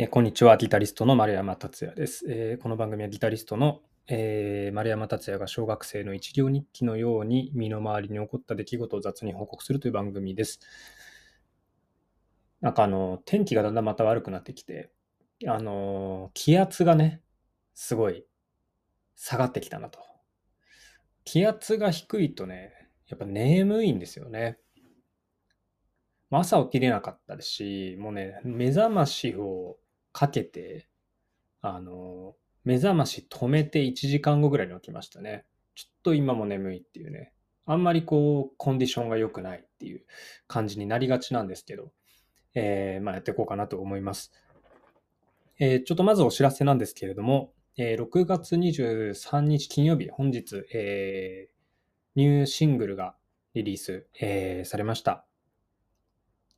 えーこんにちは、ギタリストの丸山達也です。えーこの番組はギタリストの、えー丸山達也が小学生の一行日記のように身の回りに起こった出来事を雑に報告するという番組です。なんかあの、天気がだんだんまた悪くなってきて、あの気圧がね、すごい下がってきたなと。気圧が低いとね、やっぱ眠いんですよね。朝起きれなかったですし、もうね、目覚ましをかけて、あの、目覚まし止めて1時間後ぐらいに起きましたね。ちょっと今も眠いっていうね。あんまりこう、コンディションが良くないっていう感じになりがちなんですけど、えーまあやっていこうかなと思います。えーちょっとまずお知らせなんですけれども、えー6月23日金曜日、本日、えニューシングルがリリース、えされました。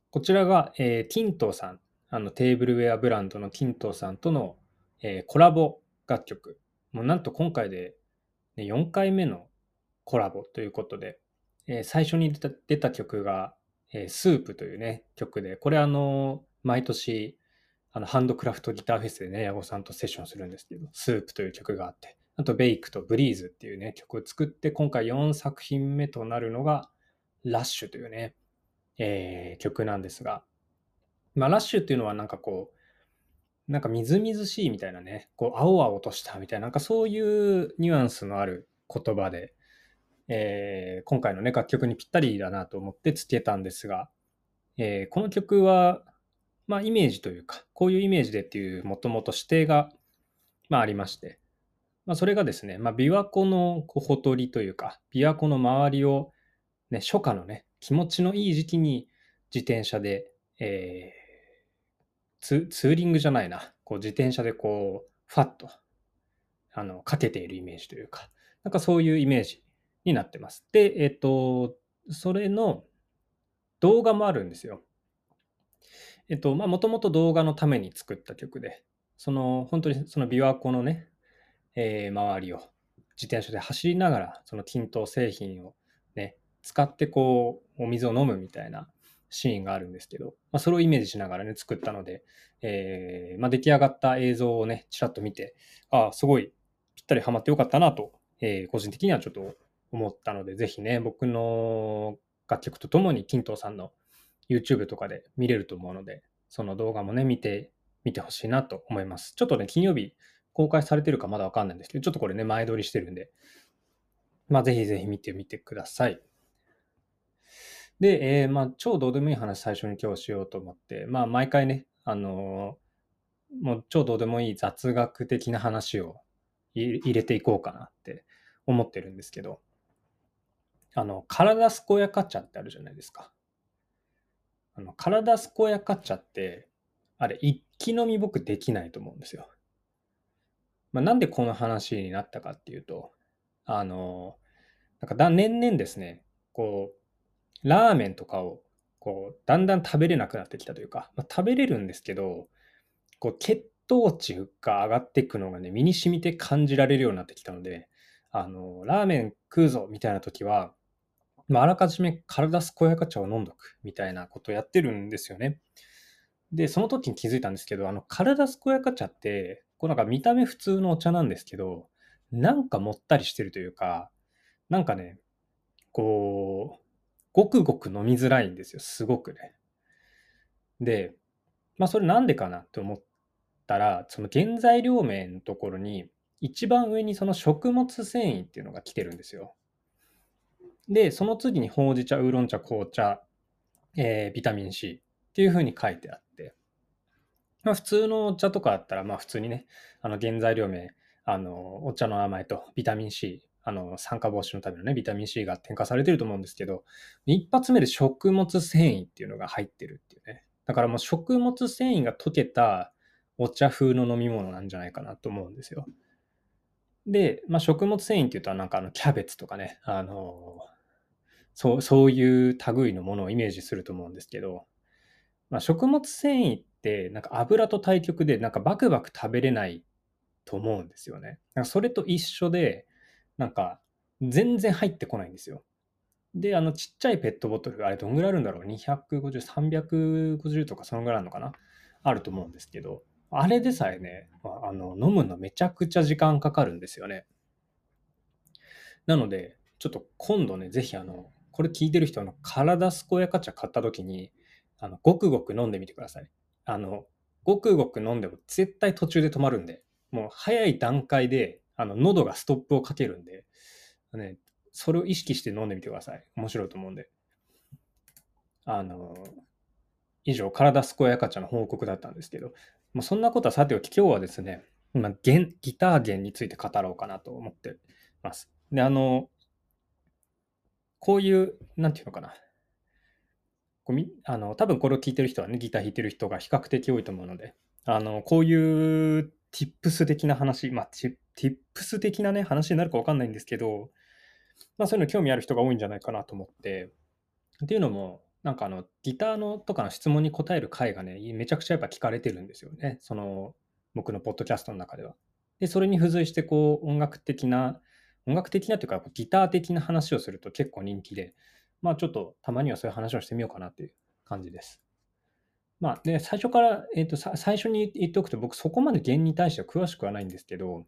こちらが、えー、キントさん、あのテーブルウェアブランドのキントーさんとの、えーコラボ楽曲。もうなんと今回で、ね、4回目のコラボということで、えー最初に出た出た曲が、えースープというね、曲で、これあの、毎年、あの、ハンドクラフトギターフェスでね、ヤゴさんとセッションするんですけど、スープという曲があって、あと、ベイクとブリーズっていうね、曲を作って、今回4作品目となるのが、ラッシュというね、えー曲なんですが、まあ、ラッシュっていうのはなんかこう、なんかみずみずしいみたいなね、こう、青々としたみたいな、なんかそういうニュアンスのある言葉で、えー今回のね、楽曲にぴったりだなと思ってつけたんですが、えーこの曲は、まあ、イメージというか、こういうイメージでっていうもともと指定が、まあ、ありまして、まあ、それがですね、まあ、琵琶湖のこうほとりというか、琵琶湖の周りを、ね、初夏のね、気持ちのいい時期に自転車で、えーツーリングじゃないな、こう自転車でこう、ファッと、あの、かけているイメージというか、なんかそういうイメージになってます。で、えっ、と、それの動画もあるんですよ。えっと、まあ、もともと動画のために作った曲で、その、本当にその琵琶湖のね、えー周りを自転車で走りながら、その均等製品をね、使ってこう、お水を飲むみたいなシーンがあるんですけど、まあ、それをイメージしながらね、作ったので、えーまあ、出来上がった映像をね、ちらっと見て、ああ、すごいぴったりハマってよかったなと、えー個人的にはちょっと思ったので、ぜひね、僕の楽曲とともに、金藤さんの YouTube とかで見れると思うので、その動画もね、見て、見てほしいなと思います。ちょっとね、金曜日公開されてるかまだわかんないんですけど、ちょっとこれね、前撮りしてるんで、まあ、ぜひぜひ見てみてください。で、えーまあ、超どうでもいい話最初に今日しようと思って、まあ、毎回ね、あのーもう超どうでもいい雑学的な話を入れていこうかなって思ってるんですけど、あの、体健やか茶ってあるじゃないですか。あの、体健やか茶って、あれ、一気飲み僕できないと思うんですよ。まあ、なんでこの話になったかっていうと、あの、なんかだ年々ですね、こう、ラーメンとかを、こう、だんだん食べれなくなってきたというか、まあ、食べれるんですけど、こう、血糖値が上がっていくのがね、身に染みて感じられるようになってきたので、あの、ラーメン食うぞみたいな時は、まあ、らかじめ体健やか茶を飲んどくみたいなことをやってるんですよね。で、その時に気づいたんですけど、あの、体健やか茶って、こうなんか見た目普通のお茶なんですけど、なんかもったりしてるというか、なんかね、こう、ごくごく飲みづらいんですよ、すごくね。で、まあそれなんでかなって思ったら、その原材料名のところに、一番上にその食物繊維っていうのが来てるんですよ。で、その次にほうじ茶、ウーロン茶、紅茶、えービタミン C っていう風に書いてあって、まあ普通のお茶とかだったら、まあ普通にね、あの原材料名、あの、お茶の名前とビタミン C、あの、酸化防止のためのね、ビタミン C が添加されてると思うんですけど、一発目で食物繊維っていうのが入ってるっていうね。だからもう食物繊維が溶けたお茶風の飲み物なんじゃないかなと思うんですよ。で、まあ、食物繊維っていうとなんかあのキャベツとかね、あのそう、そういう類のものをイメージすると思うんですけど、まあ、食物繊維ってなんか油と対極でなんかバクバク食べれないと思うんですよね。なんかそれと一緒で、なんか全然入ってこないんですよ。で、あのちっちゃいペットボトル、あれどんぐらいあるんだろう ?250、350とかそのぐらいあるのかな？あると思うんですけど、あれでさえね、あの、飲むのめちゃくちゃ時間かかるんですよね。なので、ちょっと今度ね、ぜひあの、これ聞いてる人の体健やか茶買った時に、あの、ごくごく飲んでみてください。あの、ごくごく飲んでも絶対途中で止まるんで、もう早い段階で、あの、喉がストップをかけるんで、ね、それを意識して飲んでみてください。面白いと思うんで。あの、以上、体健やか茶の報告だったんですけど、もうそんなことはさておき、今日はですね、今、ギター弦について語ろうかなと思ってます。で、あの、こういう、なんていうのかな。こみあの多分これを聞いてる人はね、ギター弾いてる人が比較的多いと思うので、あの、こういう tips 的な話、まあ、tips 的なね、話になるかわかんないんですけど、まあそういうの興味ある人が多いんじゃないかなと思って、っていうのも、なんかあの、ギターのとかの質問に答える回がね、めちゃくちゃやっぱ聞かれてるんですよね。その、僕のポッドキャストの中では。で、それに付随して、こう、音楽的な、音楽的なというか、ギター的な話をすると結構人気で、まあちょっとたまにはそういう話をしてみようかなっていう感じです。まあ、で、最初から、えっ、ー、と、最初に言っておくと、僕そこまで弦に対しては詳しくはないんですけど、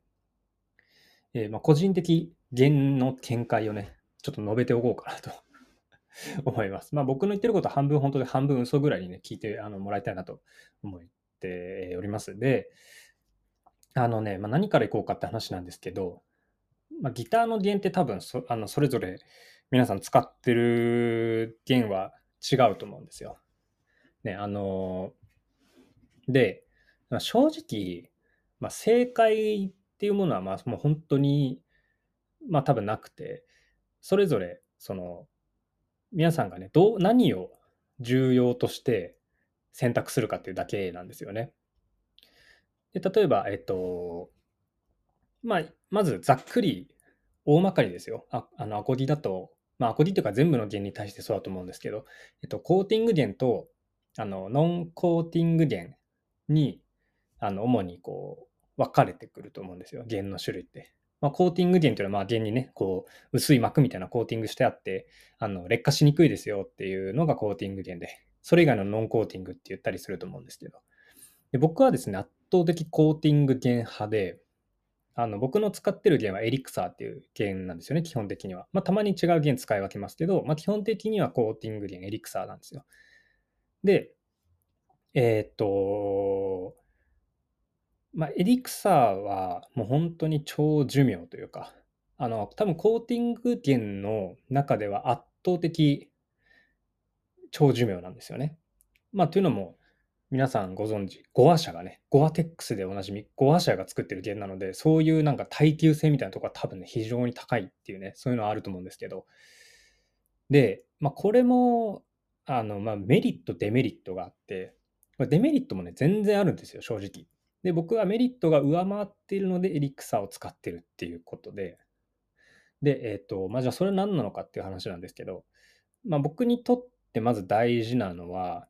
えー、まあ個人的弦の見解をね、ちょっと述べておこうかなと 思います。まあ僕の言ってることは半分本当で半分嘘ぐらいにね、聞いてあのもらいたいなと思っております。で、あのね、まあ、何からいこうかって話なんですけど、まあ、ギターの弦って多分そあのそれぞれ皆さん使ってる弦は違うと思うんですよ。ね、あので、まあ、正直、まあ、正解っていうものはまあもう本当にまあ多分なくて、それぞれその皆さんがね、どう、何を重要として選択するかっていうだけなんですよね。で、例えば、えっと、まあ、まずざっくり、大まかにですよ。ああの、アコギだと、まあ、アコギっていうか全部の弦に対してそうだと思うんですけど、えっと、コーティング弦と、あの、ノンコーティング弦に、あの、主にこう、分かれてくると思うんですよ。弦の種類って。まあ、コーティング弦というのはまあ弦にね、こう、薄い膜みたいなコーティングしてあって、あの、劣化しにくいですよっていうのがコーティング弦で、それ以外のノンコーティングって言ったりすると思うんですけど。で僕はですね、圧倒的コーティング弦派で、あの僕の使ってる弦はエリクサーっていう弦なんですよね、基本的には。まあ、たまに違う弦使い分けますけど、まあ、基本的にはコーティング弦、エリクサーなんですよ。で、えー、っと、まあ、エリクサーはもう本当に超寿命というか、あの、多分コーティング源の中では圧倒的超寿命なんですよね。まあ、というのも、皆さんご存知、ゴア社がね、ゴアテックスでおなじみ、ゴア社が作ってる弦なので、そういうなんか耐久性みたいなところは多分ね、非常に高いっていうね、そういうのはあると思うんですけど、で、まあ、これも、あの、まあ、メリット、デメリットがあって、デメリットもね、全然あるんですよ、正直。で、僕はメリットが上回っているのでエリクサを使ってるっていうことで、で、えっ、ー、と、まあ、じゃあそれ何なのかっていう話なんですけど、まあ、僕にとってまず大事なのは、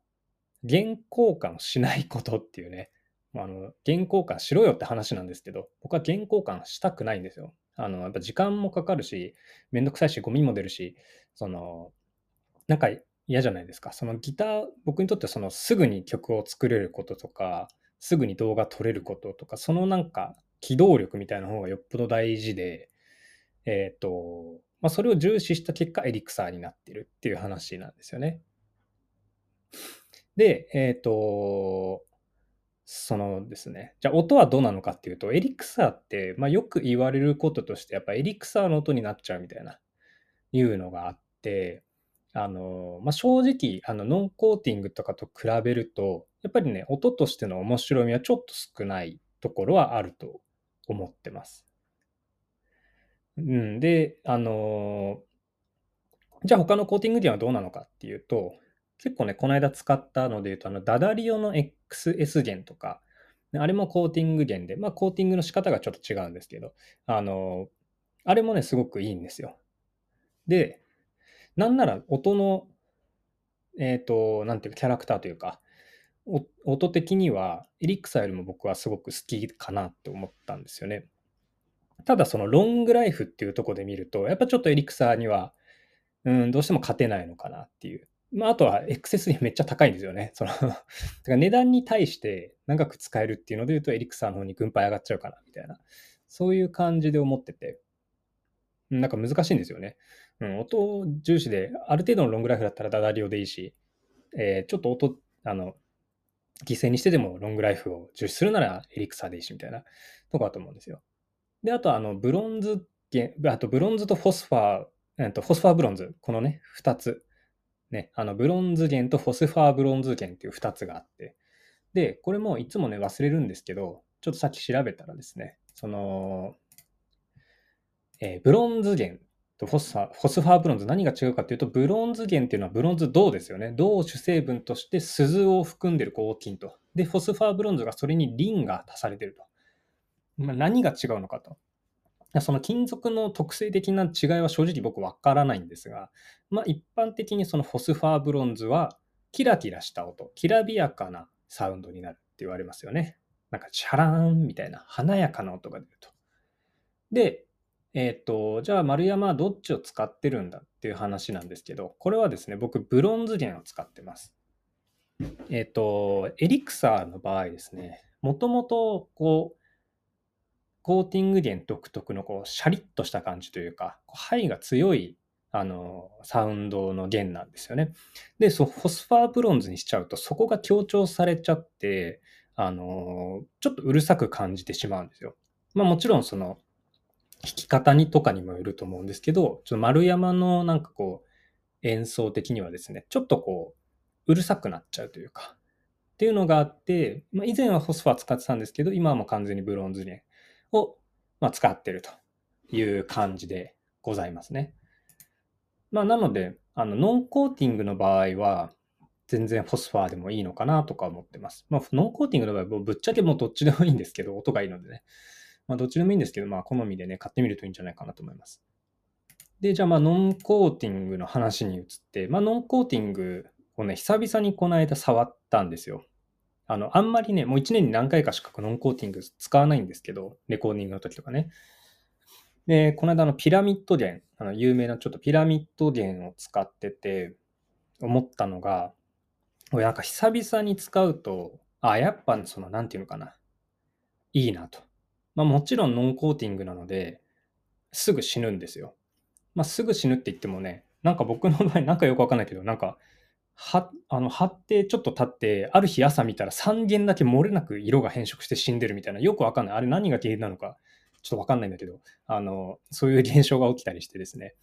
原交換しないことっていうね、あの、原交換しろよって話なんですけど、僕は原交換したくないんですよ。あの、やっぱ時間もかかるし、めんどくさいし、ゴミも出るし、その、なんか嫌じゃないですか。そのギター、僕にとってそのすぐに曲を作れることとか、すぐに動画撮れることとか、そのなんか機動力みたいな方がよっぽど大事で、えっ、ー、と、まあ、それを重視した結果、エリクサーになってるっていう話なんですよね。で、えっ、ー、と、そのですね、じゃあ音はどうなのかっていうと、エリクサーって、まあ、よく言われることとして、やっぱエリクサーの音になっちゃうみたいな、いうのがあって、あの、まあ、正直、あの、ノンコーティングとかと比べると、やっぱりね、音としての面白みはちょっと少ないところはあると思ってます。うん、で、あのじゃあ他のコーティング源はどうなのかっていうと、結構ね、この間使ったので言うと、あの、ダダリオの XS 源とか、あれもコーティング源で、まあコーティングの仕方がちょっと違うんですけど、あのあれもね、すごくいいんですよ。で、なんなら音の、えっ、ー、と、なんていうか、キャラクターというか、音的にはエリクサよりも僕はすごく好きかなって思ったんですよね。ただそのロングライフっていうとこで見ると、やっぱちょっとエリクサには、うん、どうしても勝てないのかなっていうまあ、あとは XSD めっちゃ高いんですよね。その だから値段に対して長く使えるっていうので言うと、エリクサーの方に軍配上がっちゃうかな、みたいな。そういう感じで思ってて。なんか難しいんですよね。うん、音重視で、ある程度のロングライフだったら D'Addario でいいし、えー、ちょっと音、あの、犠牲にしてでもロングライフを重視するならエリクサーでいいし、みたいなとこだと思うんですよ。で、あと、あの、ブロンズ、あとブロンズとフォスファー、えっと、フォスファーブロンズ、このね、2つ。ね、あの、ブロンズ弦とフォスファーブロンズ弦っていう2つがあって、で、これもいつもね、忘れるんですけど、ちょっとさっき調べたらですね、その、えー、ブロンズ弦フォスファフォスファーブロンズ何が違うかというと、ブロンズ弦っていうのはブロンズ銅ですよね。銅を主成分として錫を含んでる合金と。で、フォスファーブロンズがそれにリンが足されてると。まあ、何が違うのかと。その金属の特性的な違いは正直僕わからないんですが、まあ、一般的にそのフォスファーブロンズはキラキラした音、きらびやかなサウンドになるって言われますよね。なんかチャラーンみたいな華やかな音が出ると。で、えっ、ー、と、じゃあ丸山はどっちを使ってるんだっていう話なんですけど、これはですね、僕ブロンズ弦を使ってます。えっ、ー、と、エリクサーの場合ですね、もともとこう、コーティング弦独特のこうシャリッとした感じというか、ハイが強いあのサウンドの弦なんですよね。で、そフォスファーブロンズにしちゃうと、そこが強調されちゃって、あのちょっとうるさく感じてしまうんですよ。まあもちろんその弾き方にとかにもよると思うんですけど、ちょっと丸山のなんかこう演奏的にはですね、ちょっとこううるさくなっちゃうというか、っていうのがあって、まあ、以前はフォスファー使ってたんですけど、今はもう完全にブロンズ弦を、まあ、使ってるという感じでございますね。まあ、なので、あの、ノンコーティングの場合は、全然フォスファーでもいいのかなとか思ってます。まあ、ノンコーティングの場合は、ぶっちゃけもうどっちでもいいんですけど、音がいいのでね。まあ、どっちでもいいんですけど、まあ、好みでね、買ってみるといいんじゃないかなと思います。で、じゃあ、まあ、ノンコーティングの話に移って、まあ、ノンコーティングをね、久々にこの間触ったんですよ。あの、あんまりね、もう1年に何回かしかノンコーティング使わないんですけど、レコーディングの時とかね。で、この間のピラミッド弦、あの有名なちょっとピラミッド弦を使ってて、思ったのが、なんか久々に使うと、あ、やっぱその、なんていうのかな。いいなと。まあもちろんノンコーティングなので、すぐ死ぬんですよ。まあすぐ死ぬって言ってもね、なんか僕の場合なんかよくわかんないけど、なんかは、あの、貼ってちょっと経って、ある日朝見たら3件だけ漏れなく色が変色して死んでるみたいな、よくわかんない。あれ何が原因なのか、ちょっとわかんないんだけど、あの、そういう現象が起きたりしてですね、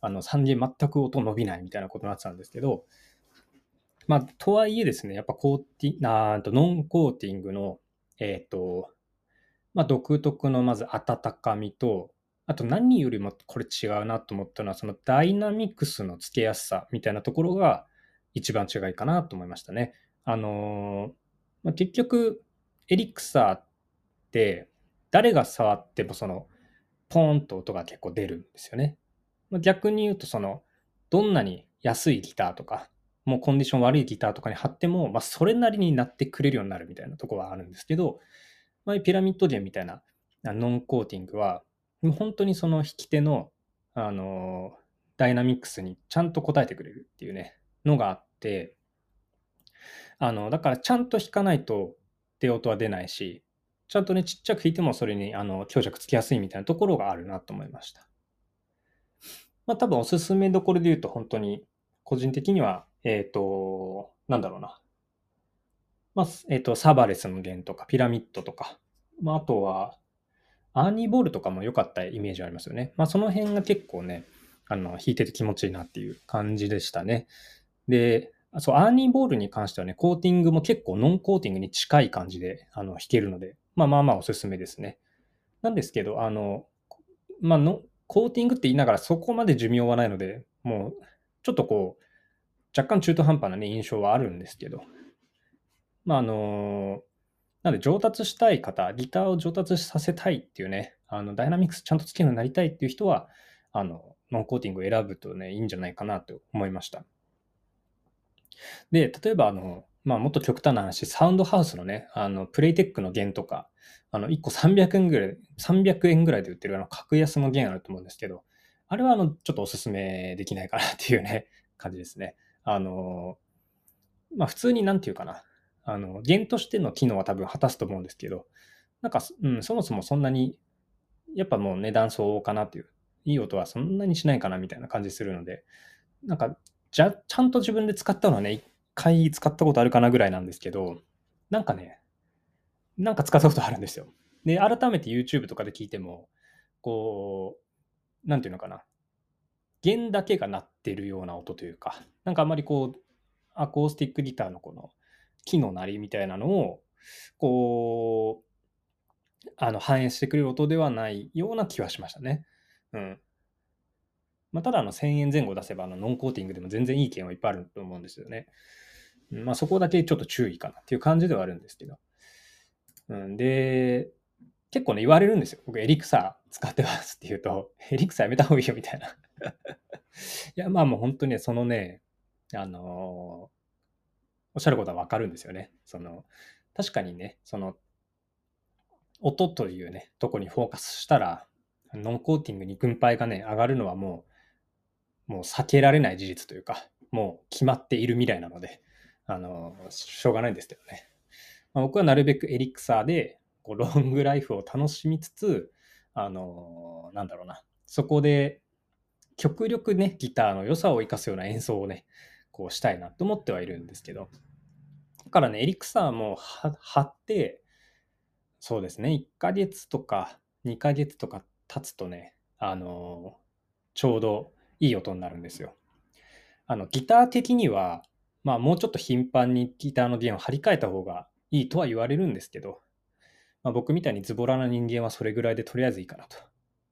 あの、3件全く音伸びないみたいなことになってたんですけど、まあ、とはいえですね、やっぱコーティ、なんとノンコーティングの、えっ、ー、と、まあ、独特のまず温かみと、あと何よりもこれ違うなと思ったのは、そのダイナミクスのつけやすさみたいなところが、一番違いかなと思いましたね。あのー、まあ、結局、エリクサーって誰が触ってもそのポーンと音が結構出るんですよね。まあ、逆に言うとそのどんなに安いギターとかもうコンディション悪いギターとかに貼っても、まあ、それなりになってくれるようになるみたいなとこはあるんですけど、まあ、ピラミッド弦みたいなノンコーティングは本当にその弾き手の、あの、ダイナミックスにちゃんと応えてくれるっていうねのがあって、あの、だからちゃんと弾かないと出音は出ないし、ちゃんとね、ちっちゃく弾いてもそれにあの強弱つきやすいみたいなところがあるなと思いました。まあ多分おすすめどころで言うと本当に個人的には、えっ、ー、と、なんだろうな。まあ、えっ、と、サバレスの弦とかピラミッドとか、まああとは、アーニーボールとかも良かったイメージありますよね。まあその辺が結構ね、あの、弾いてて気持ちいいなっていう感じでしたね。で、そう、アーニーボールに関してはね、コーティングも結構ノンコーティングに近い感じであの弾けるので、まあまあまあおすすめですね。なんですけど、あの、まあの、コーティングって言いながらそこまで寿命はないので、もうちょっとこう、若干中途半端なね、印象はあるんですけど、まああの、なんで上達したい方、ギターを上達させたいっていうね、あのダイナミクスちゃんとつけるようになりたいっていう人は、あの、ノンコーティングを選ぶとね、いいんじゃないかなと思いました。で、例えばあの、まあ、もっと極端な話、サウンドハウスのね、あの、プレイテックの弦とか、あの、1個300円ぐらい、300円ぐらいで売ってるあの、格安の弦あると思うんですけど、あれはあの、ちょっとおすすめできないかなっていうね、感じですね。あの、まあ普通になんていうかな、あの、弦としての機能は多分果たすと思うんですけど、なんか、うん、そもそもそんなに、やっぱもう値段相応かなっていう、いい音はそんなにしないかなみたいな感じするので、なんか、じゃ、ちゃんと自分で使ったのはね、一回使ったことあるかなぐらいなんですけど、なんかね、なんか使ったことあるんですよ。で、改めて YouTube とかで聞いても、こう、なんていうのかな。弦だけが鳴ってるような音というか、なんかあんまりこう、アコースティックギターのこの木の鳴りみたいなのを、こう、あの反映してくれる音ではないような気はしましたね。うん。まあ、ただあの1000円前後出せばあのノンコーティングでも全然いい件はいっぱいあると思うんですよね。まあ、そこだけちょっと注意かなっていう感じではあるんですけど。うん、で、結構ね、言われるんですよ。僕、エリクサー使ってますって言うと、エリクサーやめた方がいいよみたいな。いや、まあもう本当にね、そのね、あの、おっしゃることはわかるんですよね。その、確かにね、その、音というね、とこにフォーカスしたら、ノンコーティングに軍配がね、上がるのはもう、もう避けられない事実というか、もう決まっている未来なので、あの、しょうがないんですけどね。まあ、僕はなるべくエリクサーで、こうロングライフを楽しみつつ、あの、なんだろうな、そこで極力ね、ギターの良さを生かすような演奏をね、こうしたいなと思ってはいるんですけど、だからね、エリクサーも貼って、そうですね、1ヶ月とか2ヶ月とか経つとね、あのー、ちょうどいい音になるんですよ。あの、ギター的には、まあもうちょっと頻繁にギターの弦を張り替えた方がいいとは言われるんですけど、まあ、僕みたいにズボラな人間はそれぐらいでとりあえずいいかなと。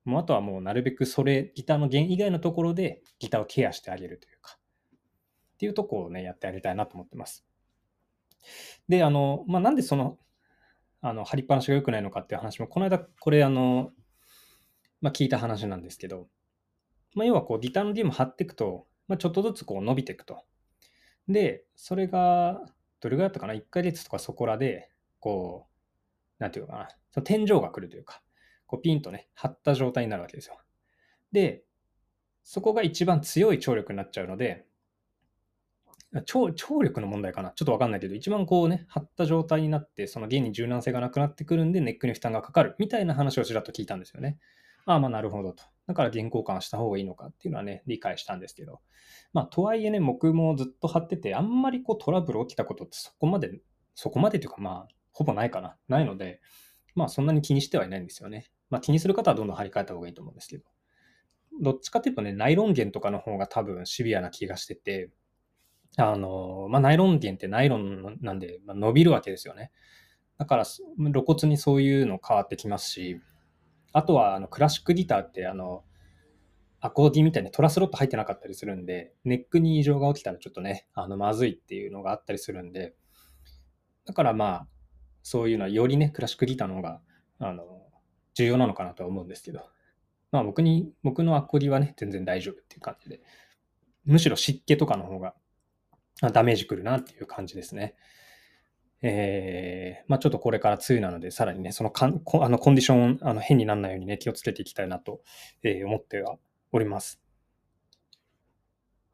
もうあとはもうなるべくそれ、ギターの弦以外のところでギターをケアしてあげるという、っていうとこをね、やってあげたいなと思ってます。で、あの、まあ、なんでその、あの、張りっぱなしが良くないのかっていう話も、この間、これあの、まあ、聞いた話なんですけど、まあ、要はこう、ギターの弦も張っていくと、まあ、ちょっとずつこう伸びていくと。で、それが、どれぐらいだったかな ?1 ヶ月とかそこらで、こう、なんていうかな、その天井が来るというか、こうピンとね、張った状態になるわけですよ。で、そこが一番強い張力になっちゃうので、張張力の問題かな？ちょっとわかんないけど、一番こうね、張った状態になって、その弦に柔軟性がなくなってくるんで、ネックに負担がかかるみたいな話をちらっと聞いたんですよね。ああ、まあなるほどと。だから弦交換した方がいいのかっていうのはね、理解したんですけど。まあ、とはいえね、僕もずっと張ってて、あんまりこうトラブル起きたことってそこまで、そこまでというかまあ、ほぼないかな。ないので、まあそんなに気にしてはいないんですよね。まあ気にする方はどんどん張り替えた方がいいと思うんですけど。どっちかっていうとね、ナイロン弦とかの方が多分シビアな気がしてて、あの、まあナイロン弦ってナイロンなんで、まあ、伸びるわけですよね。だから露骨にそういうの変わってきますし、あとはあのクラシックギターってあの、アコーディみたいにトラスロット入ってなかったりするんで、ネックに異常が起きたらちょっとね、あの、まずいっていうのがあったりするんで、だからまあ、そういうのはよりね、クラシックギターの方が、あの、重要なのかなとは思うんですけど、まあ僕に、僕のアコギはね、全然大丈夫っていう感じで、むしろ湿気とかの方がダメージくるなっていう感じですね。えー、まあちょっとこれから梅雨なので、さらにね、そのかんあのコンディション、あの変にならないようにね、気をつけていきたいなと、えー、思ってはおります。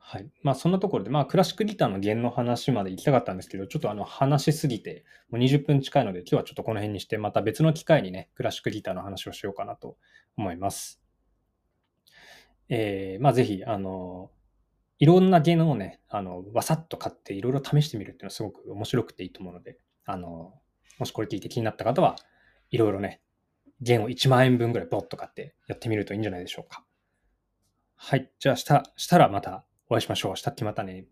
はい。まあそんなところで、まあクラシックギターの弦の話まで行きたかったんですけど、ちょっとあの話しすぎて、もう20分近いので、今日はちょっとこの辺にして、また別の機会にね、クラシックギターの話をしようかなと思います。えー、まあぜひ、あの、いろんな弦をね、あの、わさっと買っていろいろ試してみるっていうのはすごく面白くていいと思うので、あの、もしこれ聞いて気になった方は、いろいろね、弦を1万円分ぐらいボッと買ってやってみるといいんじゃないでしょうか。はい。じゃあ、した、したらまたお会いしましょう。したっけまたね。